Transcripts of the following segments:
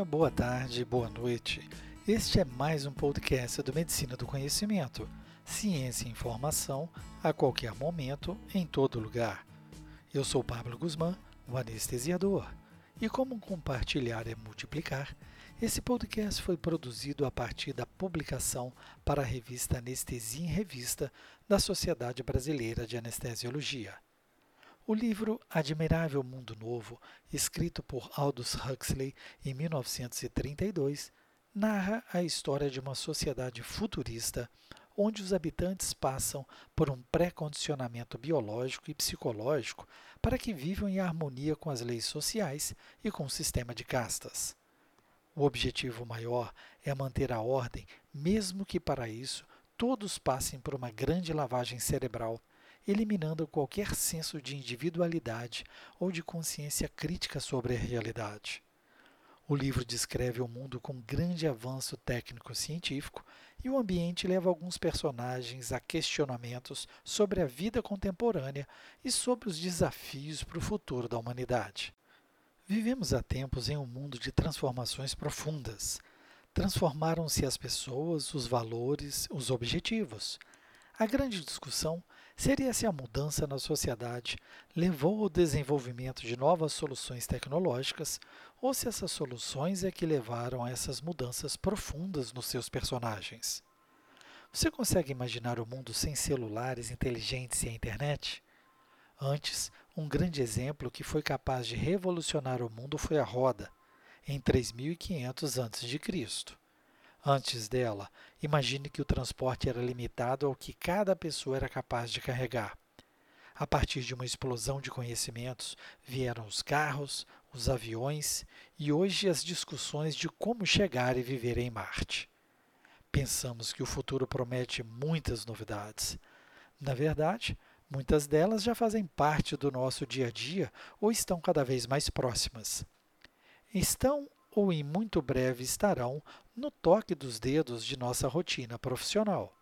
dia, boa tarde, boa noite. Este é mais um podcast do Medicina do Conhecimento. Ciência e informação a qualquer momento, em todo lugar. Eu sou Pablo Guzmán, o anestesiador. E como compartilhar é multiplicar, esse podcast foi produzido a partir da publicação para a revista Anestesia em Revista da Sociedade Brasileira de Anestesiologia. O livro Admirável Mundo Novo, escrito por Aldous Huxley em 1932, narra a história de uma sociedade futurista onde os habitantes passam por um pré-condicionamento biológico e psicológico para que vivam em harmonia com as leis sociais e com o sistema de castas. O objetivo maior é manter a ordem, mesmo que para isso todos passem por uma grande lavagem cerebral eliminando qualquer senso de individualidade ou de consciência crítica sobre a realidade. O livro descreve o mundo com grande avanço técnico-científico e o ambiente leva alguns personagens a questionamentos sobre a vida contemporânea e sobre os desafios para o futuro da humanidade. Vivemos há tempos em um mundo de transformações profundas. Transformaram-se as pessoas, os valores, os objetivos. A grande discussão seria se a mudança na sociedade levou ao desenvolvimento de novas soluções tecnológicas ou se essas soluções é que levaram a essas mudanças profundas nos seus personagens. Você consegue imaginar o mundo sem celulares inteligentes e a internet? Antes, um grande exemplo que foi capaz de revolucionar o mundo foi a roda, em 3500 a.C. Antes dela, imagine que o transporte era limitado ao que cada pessoa era capaz de carregar. A partir de uma explosão de conhecimentos, vieram os carros, os aviões e hoje as discussões de como chegar e viver em Marte. Pensamos que o futuro promete muitas novidades. Na verdade, muitas delas já fazem parte do nosso dia a dia ou estão cada vez mais próximas. Estão ou em muito breve estarão no toque dos dedos de nossa rotina profissional.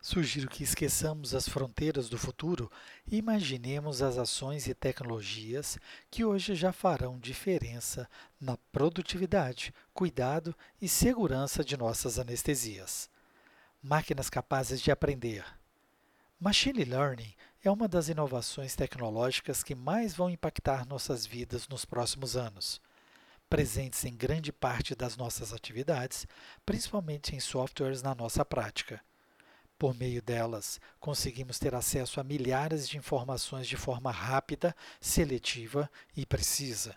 Sugiro que esqueçamos as fronteiras do futuro e imaginemos as ações e tecnologias que hoje já farão diferença na produtividade, cuidado e segurança de nossas anestesias. Máquinas capazes de aprender. Machine Learning é uma das inovações tecnológicas que mais vão impactar nossas vidas nos próximos anos presentes em grande parte das nossas atividades, principalmente em softwares na nossa prática. Por meio delas, conseguimos ter acesso a milhares de informações de forma rápida, seletiva e precisa.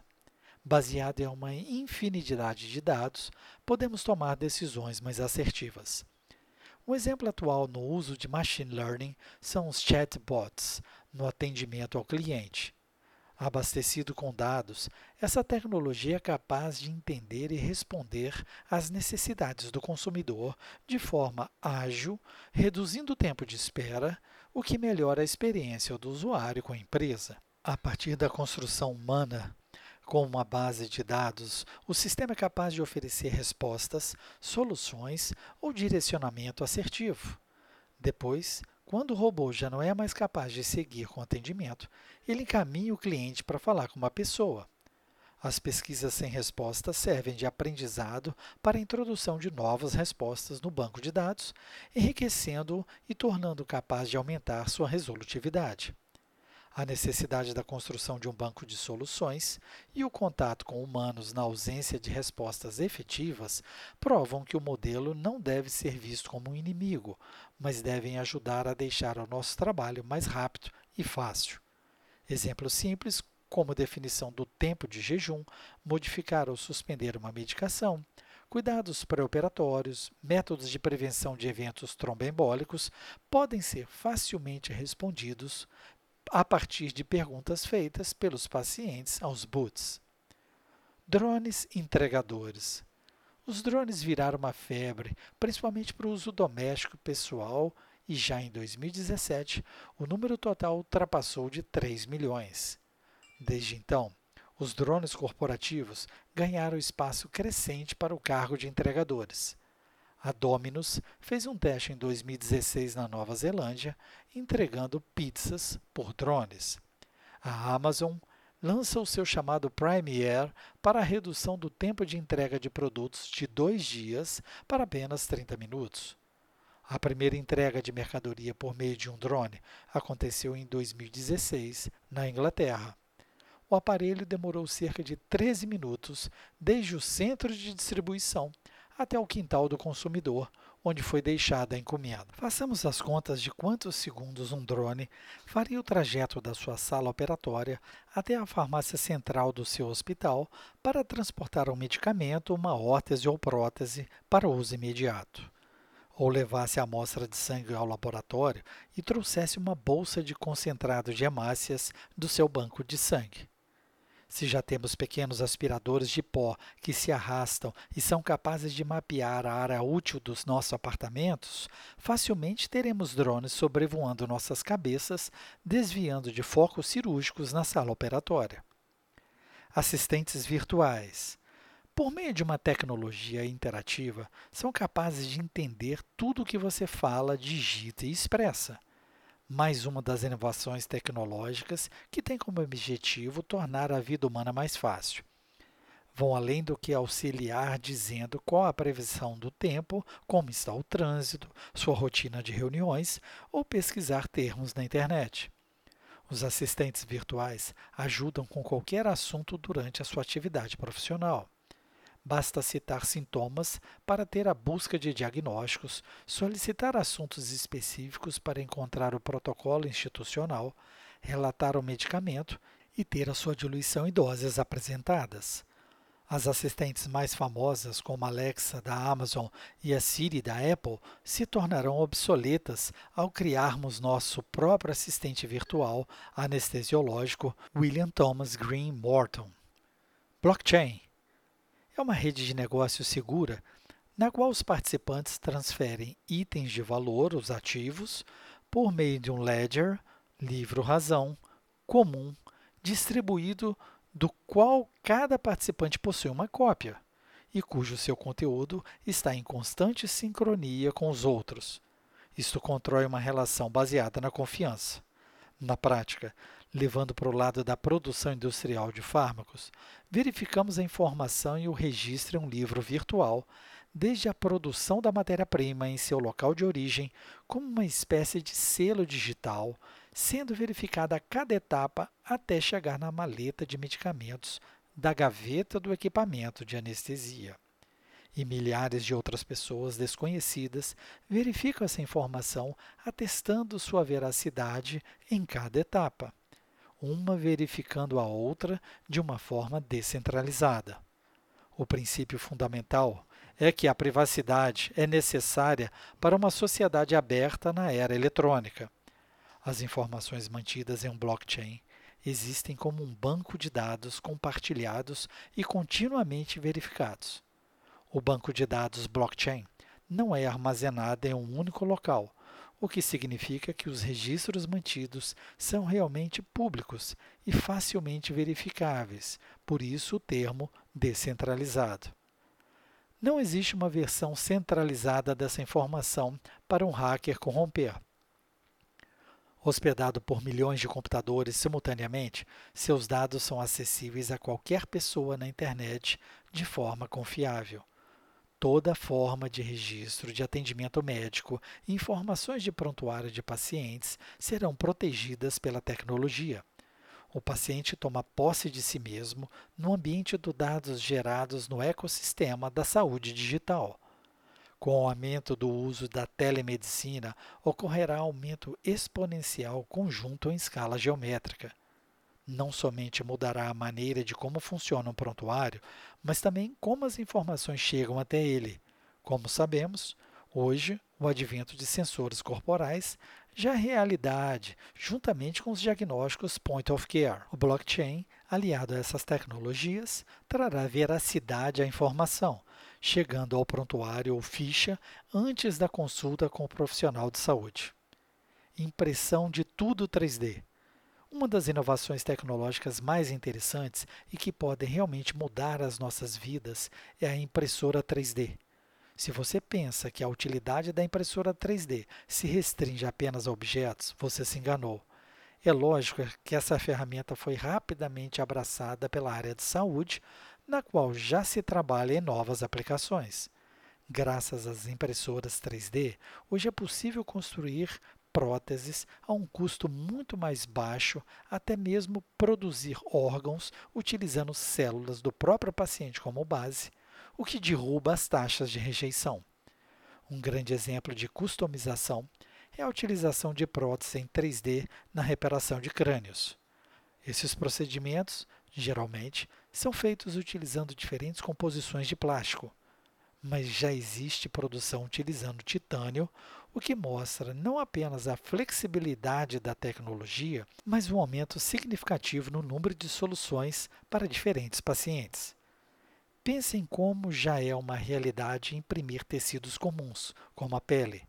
Baseado em uma infinidade de dados, podemos tomar decisões mais assertivas. Um exemplo atual no uso de machine learning são os chatbots no atendimento ao cliente. Abastecido com dados, essa tecnologia é capaz de entender e responder às necessidades do consumidor de forma ágil, reduzindo o tempo de espera, o que melhora a experiência do usuário com a empresa. A partir da construção humana, com uma base de dados, o sistema é capaz de oferecer respostas, soluções ou direcionamento assertivo. Depois, quando o robô já não é mais capaz de seguir com atendimento, ele encaminha o cliente para falar com uma pessoa. As pesquisas sem resposta servem de aprendizado para a introdução de novas respostas no banco de dados, enriquecendo-o e tornando-o capaz de aumentar sua resolutividade a necessidade da construção de um banco de soluções e o contato com humanos na ausência de respostas efetivas provam que o modelo não deve ser visto como um inimigo, mas devem ajudar a deixar o nosso trabalho mais rápido e fácil. Exemplos simples, como definição do tempo de jejum, modificar ou suspender uma medicação, cuidados pré-operatórios, métodos de prevenção de eventos tromboembólicos podem ser facilmente respondidos a partir de perguntas feitas pelos pacientes aos bots. Drones entregadores. Os drones viraram uma febre, principalmente para o uso doméstico pessoal, e já em 2017 o número total ultrapassou de 3 milhões. Desde então, os drones corporativos ganharam espaço crescente para o cargo de entregadores. A Domino's fez um teste em 2016 na Nova Zelândia, entregando pizzas por drones. A Amazon lança o seu chamado Prime Air para a redução do tempo de entrega de produtos de dois dias para apenas 30 minutos. A primeira entrega de mercadoria por meio de um drone aconteceu em 2016, na Inglaterra. O aparelho demorou cerca de 13 minutos desde o centro de distribuição até o quintal do consumidor, onde foi deixada a encomenda. Façamos as contas de quantos segundos um drone faria o trajeto da sua sala operatória até a farmácia central do seu hospital para transportar um medicamento, uma órtese ou prótese para uso imediato ou levasse a amostra de sangue ao laboratório e trouxesse uma bolsa de concentrado de hemácias do seu banco de sangue. Se já temos pequenos aspiradores de pó que se arrastam e são capazes de mapear a área útil dos nossos apartamentos, facilmente teremos drones sobrevoando nossas cabeças, desviando de focos cirúrgicos na sala operatória. Assistentes virtuais. Por meio de uma tecnologia interativa, são capazes de entender tudo o que você fala, digita e expressa mais uma das inovações tecnológicas que tem como objetivo tornar a vida humana mais fácil. Vão além do que auxiliar dizendo qual a previsão do tempo, como está o trânsito, sua rotina de reuniões ou pesquisar termos na internet. Os assistentes virtuais ajudam com qualquer assunto durante a sua atividade profissional. Basta citar sintomas para ter a busca de diagnósticos, solicitar assuntos específicos para encontrar o protocolo institucional, relatar o medicamento e ter a sua diluição em doses apresentadas. As assistentes mais famosas, como a Alexa da Amazon e a Siri da Apple, se tornarão obsoletas ao criarmos nosso próprio assistente virtual anestesiológico William Thomas Green Morton. Blockchain é uma rede de negócios segura na qual os participantes transferem itens de valor, os ativos, por meio de um ledger, livro-razão, comum, distribuído do qual cada participante possui uma cópia e cujo seu conteúdo está em constante sincronia com os outros. Isto constrói uma relação baseada na confiança. Na prática, levando para o lado da produção industrial de fármacos, verificamos a informação e o registro em um livro virtual, desde a produção da matéria-prima em seu local de origem, como uma espécie de selo digital, sendo verificada a cada etapa até chegar na maleta de medicamentos da gaveta do equipamento de anestesia. E milhares de outras pessoas desconhecidas verificam essa informação, atestando sua veracidade em cada etapa uma verificando a outra de uma forma descentralizada. O princípio fundamental é que a privacidade é necessária para uma sociedade aberta na era eletrônica. As informações mantidas em um blockchain existem como um banco de dados compartilhados e continuamente verificados. O banco de dados blockchain não é armazenado em um único local, o que significa que os registros mantidos são realmente públicos e facilmente verificáveis, por isso o termo descentralizado. Não existe uma versão centralizada dessa informação para um hacker corromper. Hospedado por milhões de computadores simultaneamente, seus dados são acessíveis a qualquer pessoa na internet de forma confiável toda forma de registro de atendimento médico e informações de prontuário de pacientes serão protegidas pela tecnologia. O paciente toma posse de si mesmo no ambiente de dados gerados no ecossistema da saúde digital. Com o aumento do uso da telemedicina, ocorrerá aumento exponencial conjunto em escala geométrica não somente mudará a maneira de como funciona um prontuário, mas também como as informações chegam até ele. Como sabemos, hoje o advento de sensores corporais já é realidade, juntamente com os diagnósticos point of care. O blockchain, aliado a essas tecnologias, trará veracidade à informação, chegando ao prontuário ou ficha antes da consulta com o profissional de saúde. Impressão de tudo 3D. Uma das inovações tecnológicas mais interessantes e que podem realmente mudar as nossas vidas é a impressora 3D. Se você pensa que a utilidade da impressora 3D se restringe apenas a objetos, você se enganou. É lógico que essa ferramenta foi rapidamente abraçada pela área de saúde, na qual já se trabalha em novas aplicações. Graças às impressoras 3D, hoje é possível construir próteses a um custo muito mais baixo, até mesmo produzir órgãos utilizando células do próprio paciente como base, o que derruba as taxas de rejeição. Um grande exemplo de customização é a utilização de próteses em 3D na reparação de crânios. Esses procedimentos, geralmente, são feitos utilizando diferentes composições de plástico, mas já existe produção utilizando titânio, o que mostra não apenas a flexibilidade da tecnologia, mas um aumento significativo no número de soluções para diferentes pacientes. Pense em como já é uma realidade imprimir tecidos comuns, como a pele.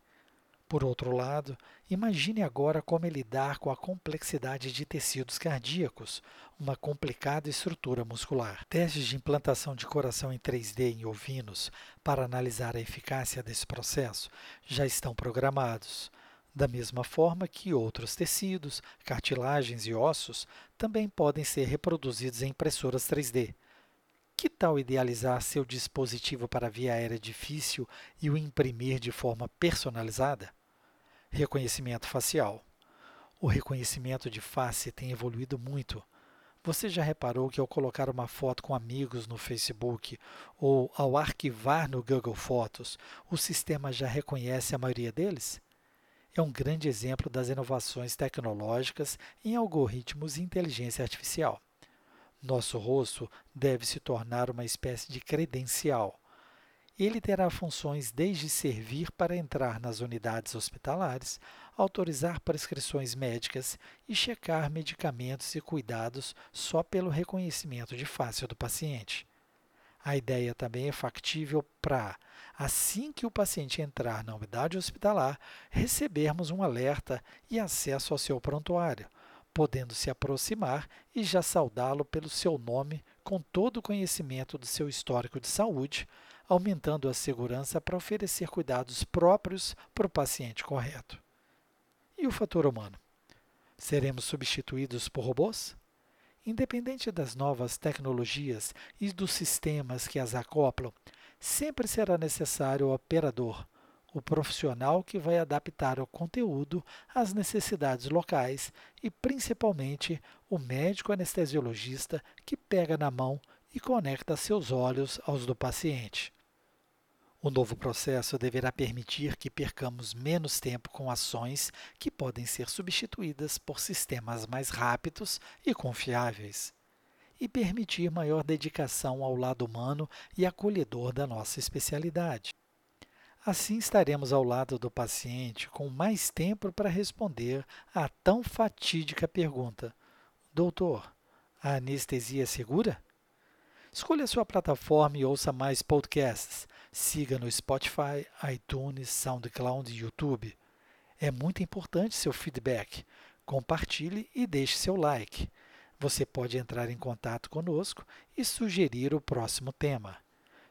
Por outro lado, imagine agora como é lidar com a complexidade de tecidos cardíacos, uma complicada estrutura muscular. Testes de implantação de coração em 3D em ovinos para analisar a eficácia desse processo já estão programados. Da mesma forma que outros tecidos, cartilagens e ossos também podem ser reproduzidos em impressoras 3D. Que tal idealizar seu dispositivo para via aérea difícil e o imprimir de forma personalizada? Reconhecimento facial. O reconhecimento de face tem evoluído muito. Você já reparou que ao colocar uma foto com amigos no Facebook ou ao arquivar no Google Fotos, o sistema já reconhece a maioria deles? É um grande exemplo das inovações tecnológicas em algoritmos e inteligência artificial. Nosso rosto deve se tornar uma espécie de credencial ele terá funções desde servir para entrar nas unidades hospitalares, autorizar prescrições médicas e checar medicamentos e cuidados só pelo reconhecimento de face do paciente. A ideia também é factível para, assim que o paciente entrar na unidade hospitalar, recebermos um alerta e acesso ao seu prontuário, podendo se aproximar e já saudá-lo pelo seu nome com todo o conhecimento do seu histórico de saúde, aumentando a segurança para oferecer cuidados próprios para o paciente correto. E o fator humano? Seremos substituídos por robôs? Independente das novas tecnologias e dos sistemas que as acoplam, sempre será necessário o operador, o profissional que vai adaptar o conteúdo às necessidades locais e, principalmente, o médico anestesiologista que pega na mão e conecta seus olhos aos do paciente. O novo processo deverá permitir que percamos menos tempo com ações que podem ser substituídas por sistemas mais rápidos e confiáveis, e permitir maior dedicação ao lado humano e acolhedor da nossa especialidade. Assim estaremos ao lado do paciente com mais tempo para responder à tão fatídica pergunta: Doutor, a anestesia é segura? Escolha sua plataforma e ouça mais podcasts. Siga no Spotify, iTunes, SoundCloud e YouTube. É muito importante seu feedback. Compartilhe e deixe seu like. Você pode entrar em contato conosco e sugerir o próximo tema.